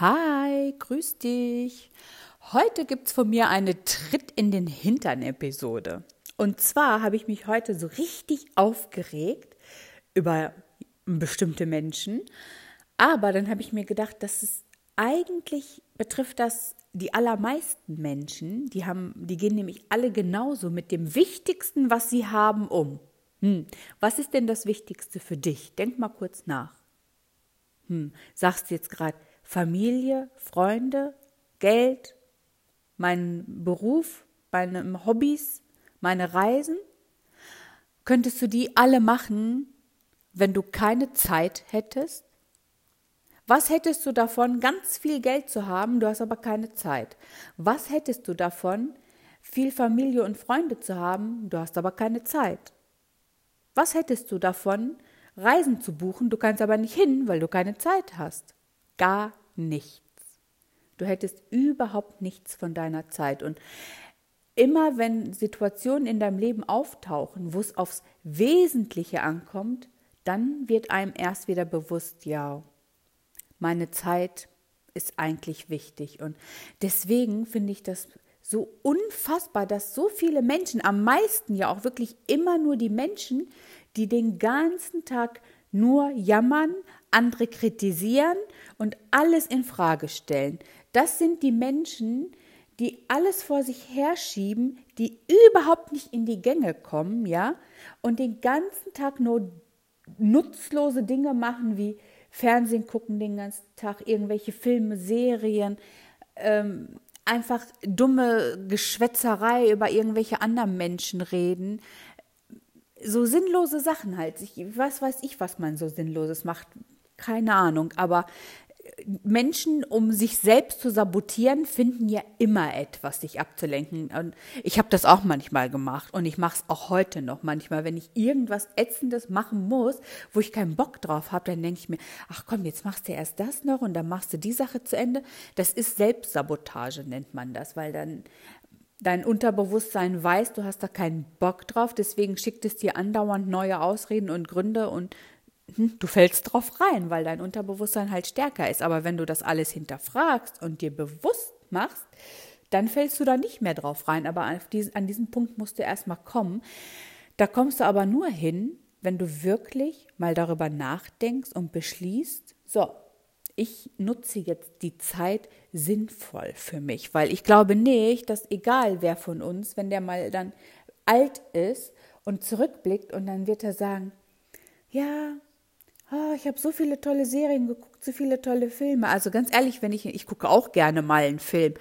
Hi, grüß dich. Heute gibt's von mir eine Tritt in den Hintern Episode. Und zwar habe ich mich heute so richtig aufgeregt über bestimmte Menschen. Aber dann habe ich mir gedacht, dass es eigentlich betrifft das die allermeisten Menschen. Die haben, die gehen nämlich alle genauso mit dem Wichtigsten, was sie haben, um. Hm. Was ist denn das Wichtigste für dich? Denk mal kurz nach. Hm. Sagst du jetzt gerade, Familie, Freunde, Geld, mein Beruf, meine Hobbys, meine Reisen? Könntest du die alle machen, wenn du keine Zeit hättest? Was hättest du davon, ganz viel Geld zu haben, du hast aber keine Zeit? Was hättest du davon, viel Familie und Freunde zu haben, du hast aber keine Zeit? Was hättest du davon, Reisen zu buchen, du kannst aber nicht hin, weil du keine Zeit hast? gar nichts. Du hättest überhaupt nichts von deiner Zeit. Und immer wenn Situationen in deinem Leben auftauchen, wo es aufs Wesentliche ankommt, dann wird einem erst wieder bewusst, ja, meine Zeit ist eigentlich wichtig. Und deswegen finde ich das so unfassbar, dass so viele Menschen, am meisten ja auch wirklich immer nur die Menschen, die den ganzen Tag nur jammern, andere kritisieren und alles in Frage stellen. Das sind die Menschen, die alles vor sich herschieben, die überhaupt nicht in die Gänge kommen, ja, und den ganzen Tag nur nutzlose Dinge machen wie Fernsehen gucken den ganzen Tag, irgendwelche Filme, Serien, ähm, einfach dumme Geschwätzerei über irgendwelche anderen Menschen reden, so sinnlose Sachen halt. Ich, was weiß ich, was man so Sinnloses macht. Keine Ahnung. Aber äh, Menschen, um sich selbst zu sabotieren, finden ja immer etwas, sich abzulenken. Und ich habe das auch manchmal gemacht und ich mache es auch heute noch manchmal. Wenn ich irgendwas Ätzendes machen muss, wo ich keinen Bock drauf habe, dann denke ich mir, ach komm, jetzt machst du erst das noch und dann machst du die Sache zu Ende. Das ist Selbstsabotage, nennt man das, weil dann dein Unterbewusstsein weiß, du hast da keinen Bock drauf, deswegen schickt es dir andauernd neue Ausreden und Gründe und du fällst drauf rein, weil dein Unterbewusstsein halt stärker ist. Aber wenn du das alles hinterfragst und dir bewusst machst, dann fällst du da nicht mehr drauf rein. Aber diesen, an diesem Punkt musst du erstmal kommen. Da kommst du aber nur hin, wenn du wirklich mal darüber nachdenkst und beschließt, so, ich nutze jetzt die Zeit sinnvoll für mich, weil ich glaube nicht, dass egal wer von uns, wenn der mal dann alt ist und zurückblickt und dann wird er sagen, ja, oh, ich habe so viele tolle Serien geguckt, so viele tolle Filme. Also ganz ehrlich, wenn ich, ich gucke auch gerne mal einen Film,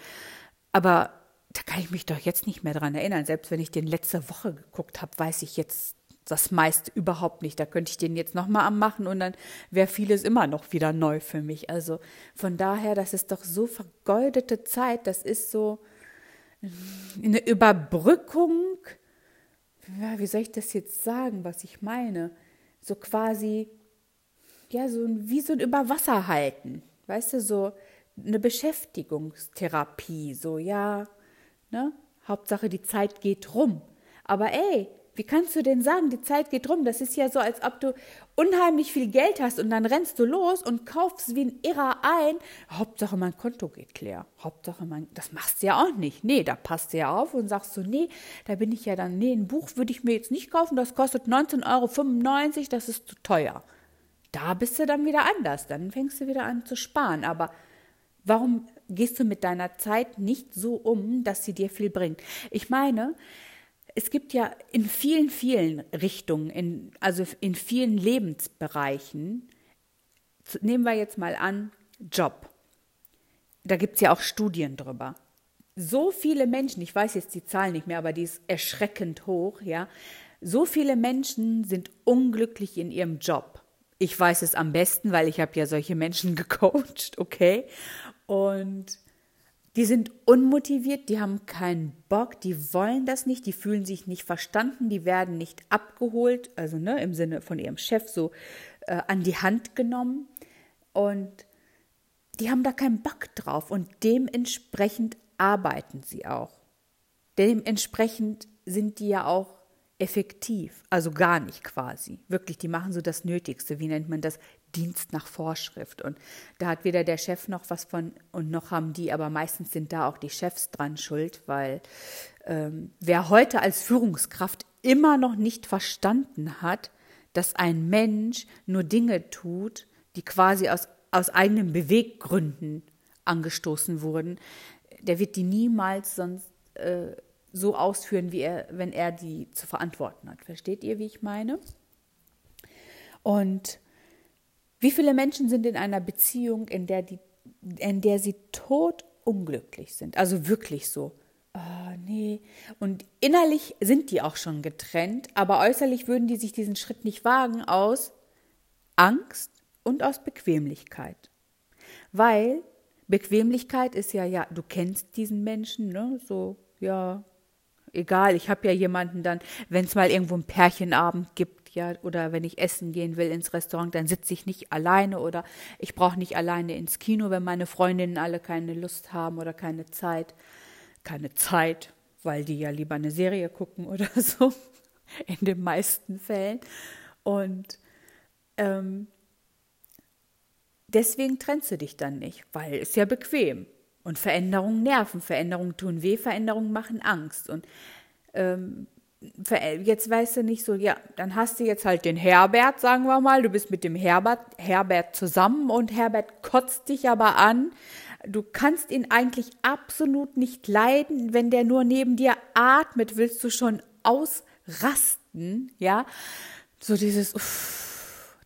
aber da kann ich mich doch jetzt nicht mehr dran erinnern. Selbst wenn ich den letzte Woche geguckt habe, weiß ich jetzt das meiste überhaupt nicht. Da könnte ich den jetzt nochmal anmachen und dann wäre vieles immer noch wieder neu für mich. Also von daher, das ist doch so vergeudete Zeit. Das ist so eine Überbrückung. Ja, wie soll ich das jetzt sagen, was ich meine? So quasi, ja, so wie so ein Überwasser halten. Weißt du, so eine Beschäftigungstherapie. So, ja, ne? Hauptsache die Zeit geht rum. Aber ey, wie kannst du denn sagen, die Zeit geht rum? Das ist ja so, als ob du unheimlich viel Geld hast und dann rennst du los und kaufst wie ein Irrer ein. Hauptsache mein Konto geht leer. Hauptsache mein, das machst du ja auch nicht. Nee, da passt du ja auf und sagst so, nee, da bin ich ja dann, nee, ein Buch würde ich mir jetzt nicht kaufen, das kostet 19,95 Euro, das ist zu teuer. Da bist du dann wieder anders, dann fängst du wieder an zu sparen. Aber warum gehst du mit deiner Zeit nicht so um, dass sie dir viel bringt? Ich meine, es gibt ja in vielen, vielen Richtungen, in, also in vielen Lebensbereichen, nehmen wir jetzt mal an, Job. Da gibt es ja auch Studien drüber. So viele Menschen, ich weiß jetzt die Zahl nicht mehr, aber die ist erschreckend hoch, ja. So viele Menschen sind unglücklich in ihrem Job. Ich weiß es am besten, weil ich habe ja solche Menschen gecoacht, okay? Und die sind unmotiviert, die haben keinen Bock, die wollen das nicht, die fühlen sich nicht verstanden, die werden nicht abgeholt, also ne, im Sinne von ihrem Chef so äh, an die Hand genommen und die haben da keinen Bock drauf und dementsprechend arbeiten sie auch. Dementsprechend sind die ja auch effektiv, also gar nicht quasi. Wirklich, die machen so das Nötigste, wie nennt man das? Dienst nach Vorschrift. Und da hat weder der Chef noch was von und noch haben die, aber meistens sind da auch die Chefs dran schuld, weil ähm, wer heute als Führungskraft immer noch nicht verstanden hat, dass ein Mensch nur Dinge tut, die quasi aus, aus eigenen Beweggründen angestoßen wurden, der wird die niemals sonst äh, so ausführen, wie er, wenn er die zu verantworten hat. Versteht ihr, wie ich meine? Und wie viele Menschen sind in einer Beziehung, in der, die, in der sie tot unglücklich sind? Also wirklich so. Oh, nee. Und innerlich sind die auch schon getrennt, aber äußerlich würden die sich diesen Schritt nicht wagen aus Angst und aus Bequemlichkeit. Weil Bequemlichkeit ist ja, ja, du kennst diesen Menschen, ne? So, ja, egal, ich habe ja jemanden dann, wenn es mal irgendwo einen Pärchenabend gibt, ja, oder wenn ich essen gehen will ins Restaurant, dann sitze ich nicht alleine oder ich brauche nicht alleine ins Kino, wenn meine Freundinnen alle keine Lust haben oder keine Zeit. Keine Zeit, weil die ja lieber eine Serie gucken oder so, in den meisten Fällen. Und ähm, deswegen trennst du dich dann nicht, weil es ja bequem. Und Veränderungen nerven, Veränderungen tun weh, Veränderungen machen Angst. Und ähm, jetzt weißt du nicht so, ja, dann hast du jetzt halt den Herbert, sagen wir mal, du bist mit dem Herbert, Herbert zusammen und Herbert kotzt dich aber an. Du kannst ihn eigentlich absolut nicht leiden, wenn der nur neben dir atmet, willst du schon ausrasten, ja? So dieses, uff,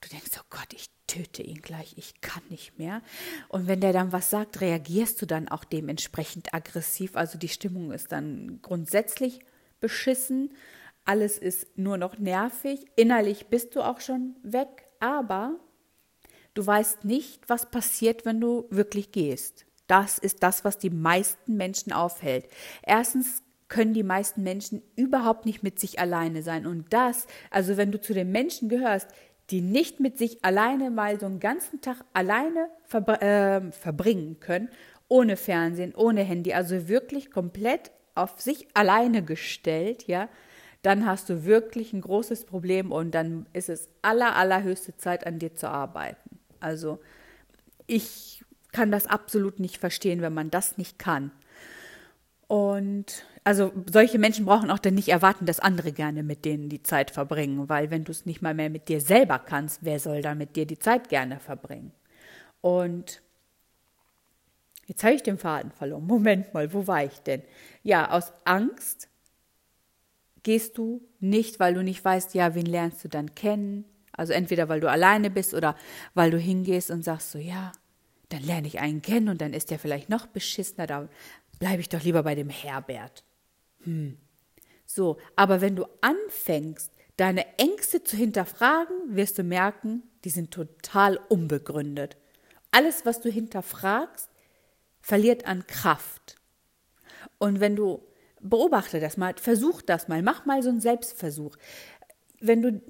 du denkst, oh Gott, ich töte ihn gleich, ich kann nicht mehr. Und wenn der dann was sagt, reagierst du dann auch dementsprechend aggressiv. Also die Stimmung ist dann grundsätzlich beschissen. Alles ist nur noch nervig. Innerlich bist du auch schon weg, aber du weißt nicht, was passiert, wenn du wirklich gehst. Das ist das, was die meisten Menschen aufhält. Erstens können die meisten Menschen überhaupt nicht mit sich alleine sein. Und das, also wenn du zu den Menschen gehörst, die nicht mit sich alleine mal so einen ganzen Tag alleine verbr äh, verbringen können, ohne Fernsehen, ohne Handy, also wirklich komplett auf sich alleine gestellt, ja, dann hast du wirklich ein großes Problem und dann ist es aller, allerhöchste Zeit, an dir zu arbeiten. Also ich kann das absolut nicht verstehen, wenn man das nicht kann. Und also solche Menschen brauchen auch dann nicht erwarten, dass andere gerne mit denen die Zeit verbringen, weil wenn du es nicht mal mehr mit dir selber kannst, wer soll da mit dir die Zeit gerne verbringen? Und jetzt habe ich den Faden verloren. Moment mal, wo war ich denn? Ja, aus Angst gehst du nicht, weil du nicht weißt, ja, wen lernst du dann kennen? Also entweder weil du alleine bist oder weil du hingehst und sagst so, ja, dann lerne ich einen kennen und dann ist der vielleicht noch beschissener, da bleibe ich doch lieber bei dem Herbert. Hm. So, aber wenn du anfängst, deine Ängste zu hinterfragen, wirst du merken, die sind total unbegründet. Alles, was du hinterfragst, verliert an Kraft. Und wenn du beobachte das mal, versuch das mal, mach mal so einen Selbstversuch. Wenn du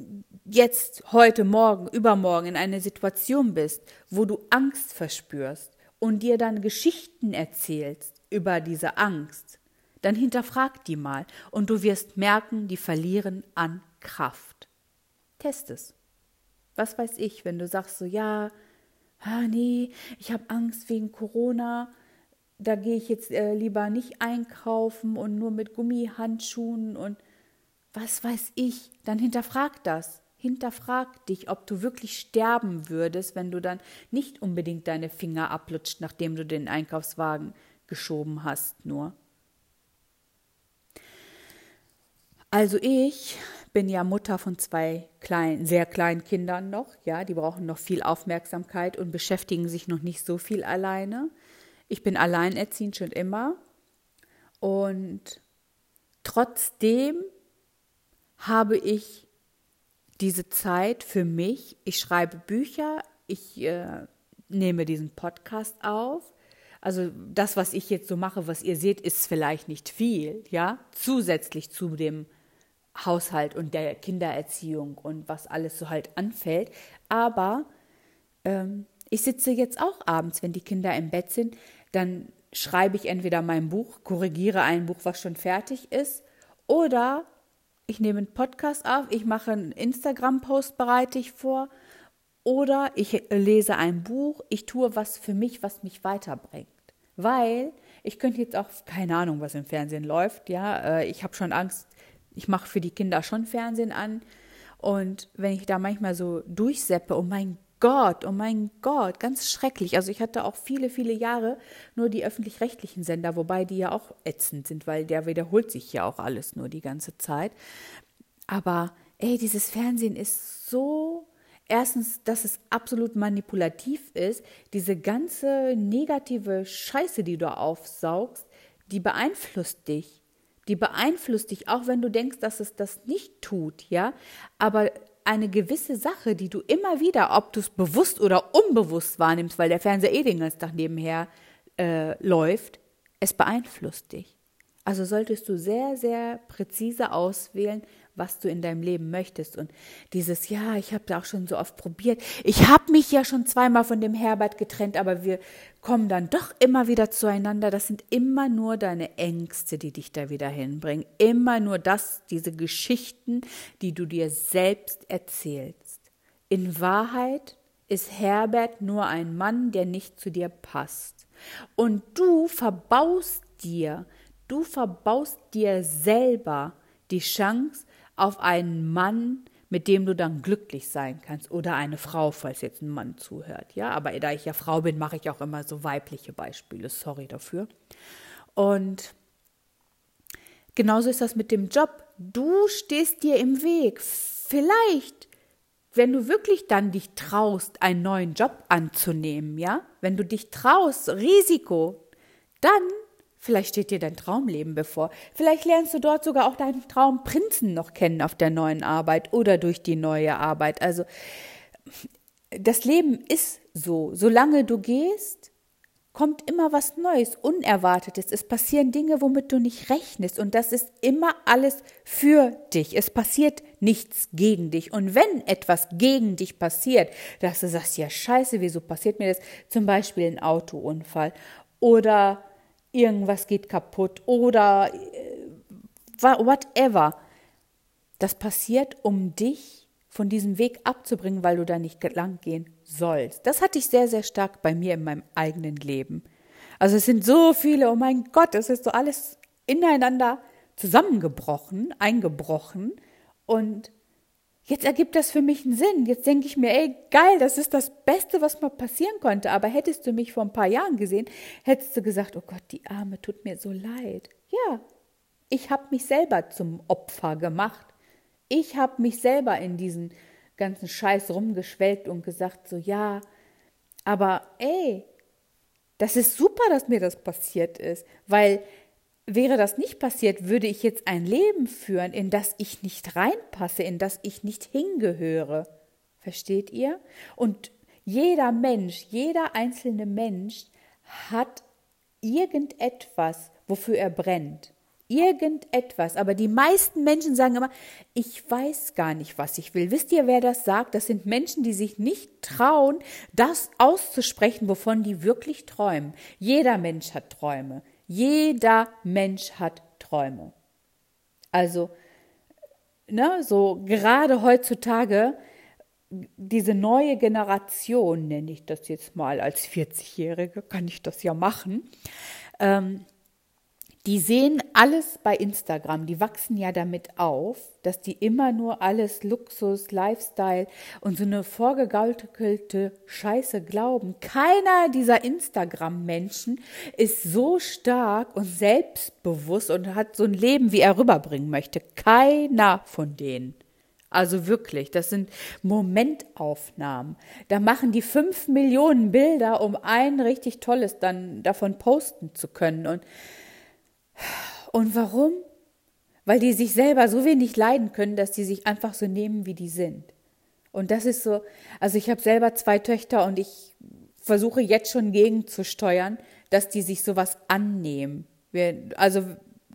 jetzt, heute, morgen, übermorgen in einer Situation bist, wo du Angst verspürst und dir dann Geschichten erzählst über diese Angst, dann hinterfrag die mal und du wirst merken, die verlieren an Kraft. Test es. Was weiß ich, wenn du sagst so, ja, ah, nee, ich habe Angst wegen Corona, da gehe ich jetzt äh, lieber nicht einkaufen und nur mit Gummihandschuhen und was weiß ich, dann hinterfrag das. Hinterfrag dich, ob du wirklich sterben würdest, wenn du dann nicht unbedingt deine Finger ablutscht, nachdem du den Einkaufswagen geschoben hast, nur. Also ich bin ja Mutter von zwei kleinen, sehr kleinen Kindern noch, ja, die brauchen noch viel Aufmerksamkeit und beschäftigen sich noch nicht so viel alleine. Ich bin alleinerziehend schon immer und trotzdem habe ich diese Zeit für mich. Ich schreibe Bücher, ich äh, nehme diesen Podcast auf. Also das, was ich jetzt so mache, was ihr seht, ist vielleicht nicht viel, ja, zusätzlich zu dem Haushalt und der Kindererziehung und was alles so halt anfällt. Aber ähm, ich sitze jetzt auch abends, wenn die Kinder im Bett sind, dann schreibe ich entweder mein Buch, korrigiere ein Buch, was schon fertig ist, oder ich nehme einen Podcast auf, ich mache einen Instagram-Post, bereite ich vor oder ich lese ein Buch, ich tue was für mich, was mich weiterbringt. Weil ich könnte jetzt auch, keine Ahnung, was im Fernsehen läuft, ja, äh, ich habe schon Angst, ich mache für die Kinder schon Fernsehen an. Und wenn ich da manchmal so durchseppe, oh mein Gott, oh mein Gott, ganz schrecklich. Also ich hatte auch viele, viele Jahre nur die öffentlich-rechtlichen Sender, wobei die ja auch ätzend sind, weil der wiederholt sich ja auch alles nur die ganze Zeit. Aber ey, dieses Fernsehen ist so erstens, dass es absolut manipulativ ist, diese ganze negative Scheiße, die du aufsaugst, die beeinflusst dich. Die beeinflusst dich, auch wenn du denkst, dass es das nicht tut, ja. Aber eine gewisse Sache, die du immer wieder, ob du es bewusst oder unbewusst wahrnimmst, weil der Fernseher eh den ganzen Tag nebenher äh, läuft, es beeinflusst dich. Also solltest du sehr, sehr präzise auswählen, was du in deinem Leben möchtest. Und dieses, ja, ich habe da auch schon so oft probiert. Ich habe mich ja schon zweimal von dem Herbert getrennt, aber wir kommen dann doch immer wieder zueinander. Das sind immer nur deine Ängste, die dich da wieder hinbringen. Immer nur das, diese Geschichten, die du dir selbst erzählst. In Wahrheit ist Herbert nur ein Mann, der nicht zu dir passt. Und du verbaust dir, du verbaust dir selber die Chance, auf einen Mann, mit dem du dann glücklich sein kannst oder eine Frau, falls jetzt ein Mann zuhört. Ja, aber da ich ja Frau bin, mache ich auch immer so weibliche Beispiele. Sorry dafür. Und genauso ist das mit dem Job. Du stehst dir im Weg. Vielleicht, wenn du wirklich dann dich traust, einen neuen Job anzunehmen, ja, wenn du dich traust, Risiko, dann Vielleicht steht dir dein Traumleben bevor. Vielleicht lernst du dort sogar auch deinen Traumprinzen noch kennen auf der neuen Arbeit oder durch die neue Arbeit. Also das Leben ist so. Solange du gehst, kommt immer was Neues, Unerwartetes. Es passieren Dinge, womit du nicht rechnest. Und das ist immer alles für dich. Es passiert nichts gegen dich. Und wenn etwas gegen dich passiert, dass du sagst, ja scheiße, wieso passiert mir das? Zum Beispiel ein Autounfall oder irgendwas geht kaputt oder äh, whatever. Das passiert, um dich von diesem Weg abzubringen, weil du da nicht lang gehen sollst. Das hatte ich sehr, sehr stark bei mir in meinem eigenen Leben. Also es sind so viele, oh mein Gott, es ist so alles ineinander zusammengebrochen, eingebrochen und Jetzt ergibt das für mich einen Sinn. Jetzt denke ich mir, ey, geil, das ist das Beste, was mir passieren konnte. Aber hättest du mich vor ein paar Jahren gesehen, hättest du gesagt, oh Gott, die Arme tut mir so leid. Ja, ich habe mich selber zum Opfer gemacht. Ich habe mich selber in diesen ganzen Scheiß rumgeschwelgt und gesagt, so ja, aber ey, das ist super, dass mir das passiert ist, weil Wäre das nicht passiert, würde ich jetzt ein Leben führen, in das ich nicht reinpasse, in das ich nicht hingehöre. Versteht ihr? Und jeder Mensch, jeder einzelne Mensch hat irgendetwas, wofür er brennt. Irgendetwas. Aber die meisten Menschen sagen immer, ich weiß gar nicht, was ich will. Wisst ihr, wer das sagt? Das sind Menschen, die sich nicht trauen, das auszusprechen, wovon die wirklich träumen. Jeder Mensch hat Träume. Jeder Mensch hat Träume. Also, ne, so gerade heutzutage, diese neue Generation, nenne ich das jetzt mal als 40-Jährige, kann ich das ja machen, ähm, die sehen alles bei Instagram, die wachsen ja damit auf, dass die immer nur alles Luxus, Lifestyle und so eine vorgegaukelte Scheiße glauben. Keiner dieser Instagram-Menschen ist so stark und selbstbewusst und hat so ein Leben, wie er rüberbringen möchte. Keiner von denen. Also wirklich, das sind Momentaufnahmen. Da machen die fünf Millionen Bilder, um ein richtig tolles dann davon posten zu können. Und und warum? Weil die sich selber so wenig leiden können, dass die sich einfach so nehmen, wie die sind. Und das ist so, also ich habe selber zwei Töchter und ich versuche jetzt schon gegenzusteuern, dass die sich sowas annehmen. Also,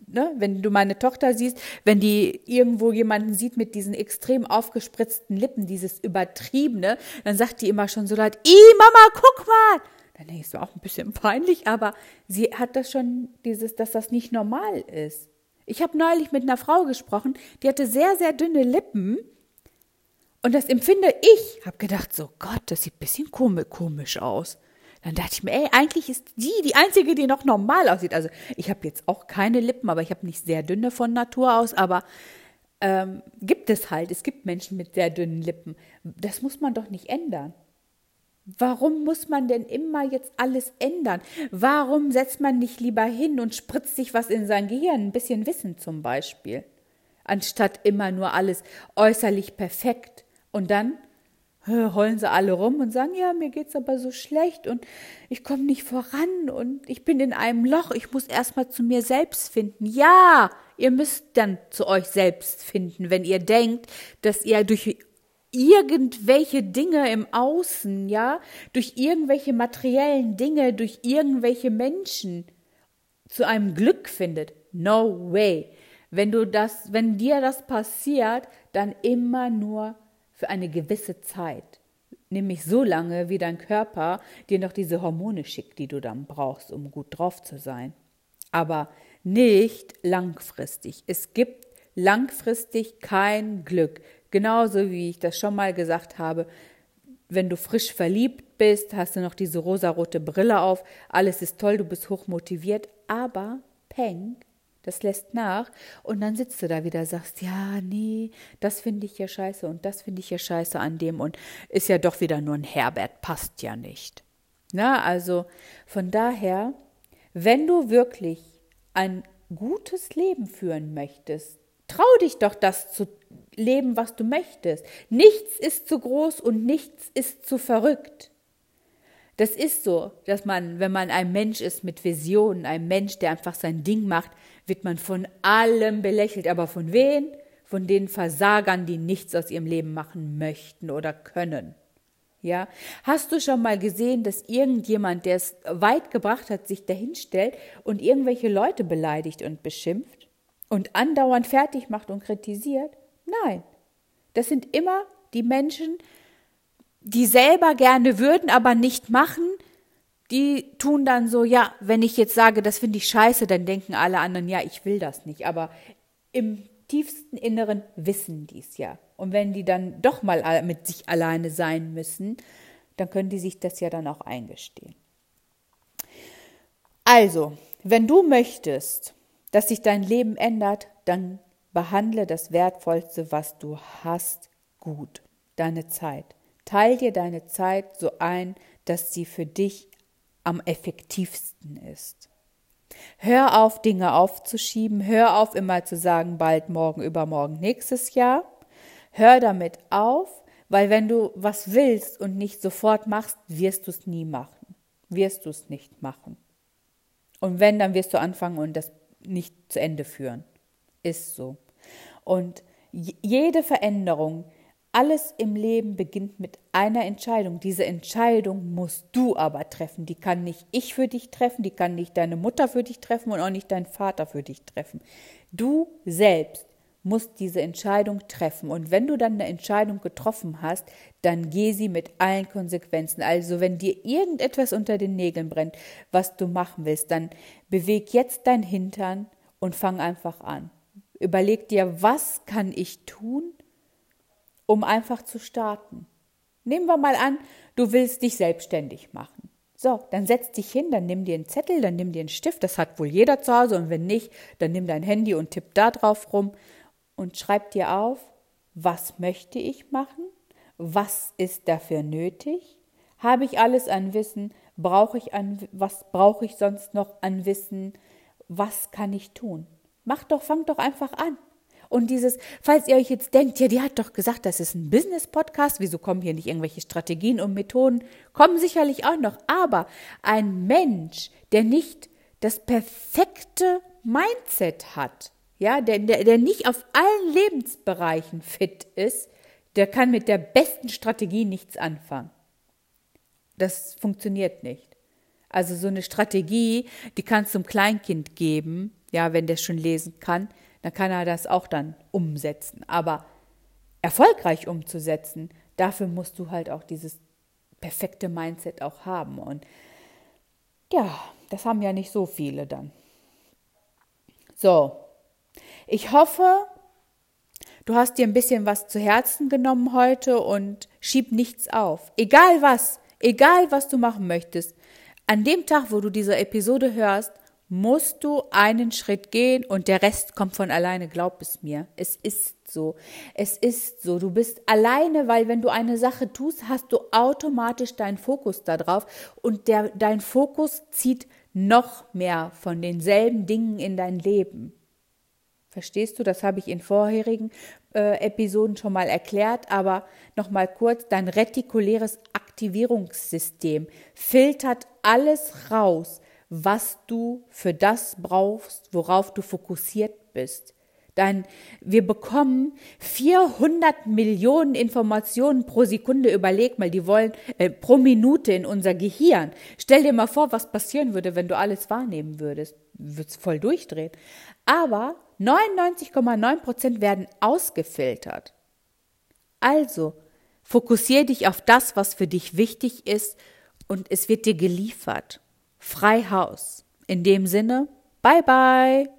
ne, wenn du meine Tochter siehst, wenn die irgendwo jemanden sieht mit diesen extrem aufgespritzten Lippen, dieses übertriebene, dann sagt die immer schon so laut, I Mama, guck mal! Dann ich, so auch ein bisschen peinlich, aber sie hat das schon, dieses, dass das nicht normal ist. Ich habe neulich mit einer Frau gesprochen, die hatte sehr, sehr dünne Lippen Und das empfinde ich. Hab gedacht, so Gott, das sieht ein bisschen komisch aus. Dann dachte ich mir, ey, eigentlich ist die die einzige, die noch normal aussieht. Also ich habe jetzt auch keine Lippen, aber ich habe nicht sehr dünne von Natur aus. Aber ähm, gibt es halt. Es gibt Menschen mit sehr dünnen Lippen. Das muss man doch nicht ändern. Warum muss man denn immer jetzt alles ändern? Warum setzt man nicht lieber hin und spritzt sich was in sein Gehirn? Ein bisschen Wissen zum Beispiel. Anstatt immer nur alles äußerlich perfekt. Und dann heulen sie alle rum und sagen, ja, mir geht's aber so schlecht und ich komme nicht voran und ich bin in einem Loch, ich muss erstmal zu mir selbst finden. Ja, ihr müsst dann zu euch selbst finden, wenn ihr denkt, dass ihr durch irgendwelche Dinge im Außen, ja, durch irgendwelche materiellen Dinge, durch irgendwelche Menschen zu einem Glück findet. No way. Wenn du das, wenn dir das passiert, dann immer nur für eine gewisse Zeit. Nämlich so lange, wie dein Körper dir noch diese Hormone schickt, die du dann brauchst, um gut drauf zu sein. Aber nicht langfristig. Es gibt langfristig kein Glück. Genauso wie ich das schon mal gesagt habe, wenn du frisch verliebt bist, hast du noch diese rosarote Brille auf, alles ist toll, du bist hochmotiviert, aber Peng, das lässt nach und dann sitzt du da wieder, sagst, ja, nee, das finde ich ja scheiße und das finde ich ja scheiße an dem und ist ja doch wieder nur ein Herbert, passt ja nicht. Na, also von daher, wenn du wirklich ein gutes Leben führen möchtest, trau dich doch das zu leben, was du möchtest. Nichts ist zu groß und nichts ist zu verrückt. Das ist so, dass man, wenn man ein Mensch ist mit Visionen, ein Mensch, der einfach sein Ding macht, wird man von allem belächelt. Aber von wen? Von den Versagern, die nichts aus ihrem Leben machen möchten oder können. Ja, hast du schon mal gesehen, dass irgendjemand, der es weit gebracht hat, sich dahinstellt und irgendwelche Leute beleidigt und beschimpft und andauernd fertig macht und kritisiert? Nein, das sind immer die Menschen, die selber gerne würden, aber nicht machen, die tun dann so, ja, wenn ich jetzt sage, das finde ich scheiße, dann denken alle anderen, ja, ich will das nicht. Aber im tiefsten Inneren wissen die es ja. Und wenn die dann doch mal mit sich alleine sein müssen, dann können die sich das ja dann auch eingestehen. Also, wenn du möchtest, dass sich dein Leben ändert, dann behandle das Wertvollste, was du hast, gut, deine Zeit. Teil dir deine Zeit so ein, dass sie für dich am effektivsten ist. Hör auf, Dinge aufzuschieben, hör auf, immer zu sagen, bald morgen, übermorgen, nächstes Jahr. Hör damit auf, weil wenn du was willst und nicht sofort machst, wirst du es nie machen. Wirst du es nicht machen. Und wenn, dann wirst du anfangen und das nicht zu Ende führen. Ist so. Und jede Veränderung, alles im Leben beginnt mit einer Entscheidung. Diese Entscheidung musst du aber treffen. Die kann nicht ich für dich treffen, die kann nicht deine Mutter für dich treffen und auch nicht dein Vater für dich treffen. Du selbst musst diese Entscheidung treffen. Und wenn du dann eine Entscheidung getroffen hast, dann geh sie mit allen Konsequenzen. Also wenn dir irgendetwas unter den Nägeln brennt, was du machen willst, dann beweg jetzt dein Hintern und fang einfach an. Überleg dir, was kann ich tun, um einfach zu starten. Nehmen wir mal an, du willst dich selbstständig machen. So, dann setz dich hin, dann nimm dir einen Zettel, dann nimm dir einen Stift, das hat wohl jeder zu Hause und wenn nicht, dann nimm dein Handy und tipp da drauf rum und schreib dir auf, was möchte ich machen? Was ist dafür nötig? Habe ich alles an Wissen? Brauche ich an was brauche ich sonst noch an Wissen? Was kann ich tun? Mach doch, fang doch einfach an. Und dieses, falls ihr euch jetzt denkt, ja, die hat doch gesagt, das ist ein Business-Podcast, wieso kommen hier nicht irgendwelche Strategien und Methoden? Kommen sicherlich auch noch. Aber ein Mensch, der nicht das perfekte Mindset hat, ja, der, der, der nicht auf allen Lebensbereichen fit ist, der kann mit der besten Strategie nichts anfangen. Das funktioniert nicht. Also so eine Strategie, die kannst du einem Kleinkind geben, ja, wenn der schon lesen kann, dann kann er das auch dann umsetzen. Aber erfolgreich umzusetzen, dafür musst du halt auch dieses perfekte Mindset auch haben. Und ja, das haben ja nicht so viele dann. So, ich hoffe, du hast dir ein bisschen was zu Herzen genommen heute und schieb nichts auf. Egal was, egal was du machen möchtest. An dem Tag, wo du diese Episode hörst, musst du einen Schritt gehen und der Rest kommt von alleine, glaub es mir. Es ist so. Es ist so. Du bist alleine, weil wenn du eine Sache tust, hast du automatisch deinen Fokus darauf und der, dein Fokus zieht noch mehr von denselben Dingen in dein Leben. Verstehst du? Das habe ich in vorherigen äh, Episoden schon mal erklärt, aber noch mal kurz: Dein retikuläres Aktivierungssystem filtert alles raus, was du für das brauchst, worauf du fokussiert bist. Dann, wir bekommen 400 Millionen Informationen pro Sekunde. Überleg mal, die wollen äh, pro Minute in unser Gehirn. Stell dir mal vor, was passieren würde, wenn du alles wahrnehmen würdest. Würd's voll durchdrehen. Aber 99,9 Prozent werden ausgefiltert. Also, fokussiere dich auf das, was für dich wichtig ist und es wird dir geliefert. Frei Haus. In dem Sinne, bye bye.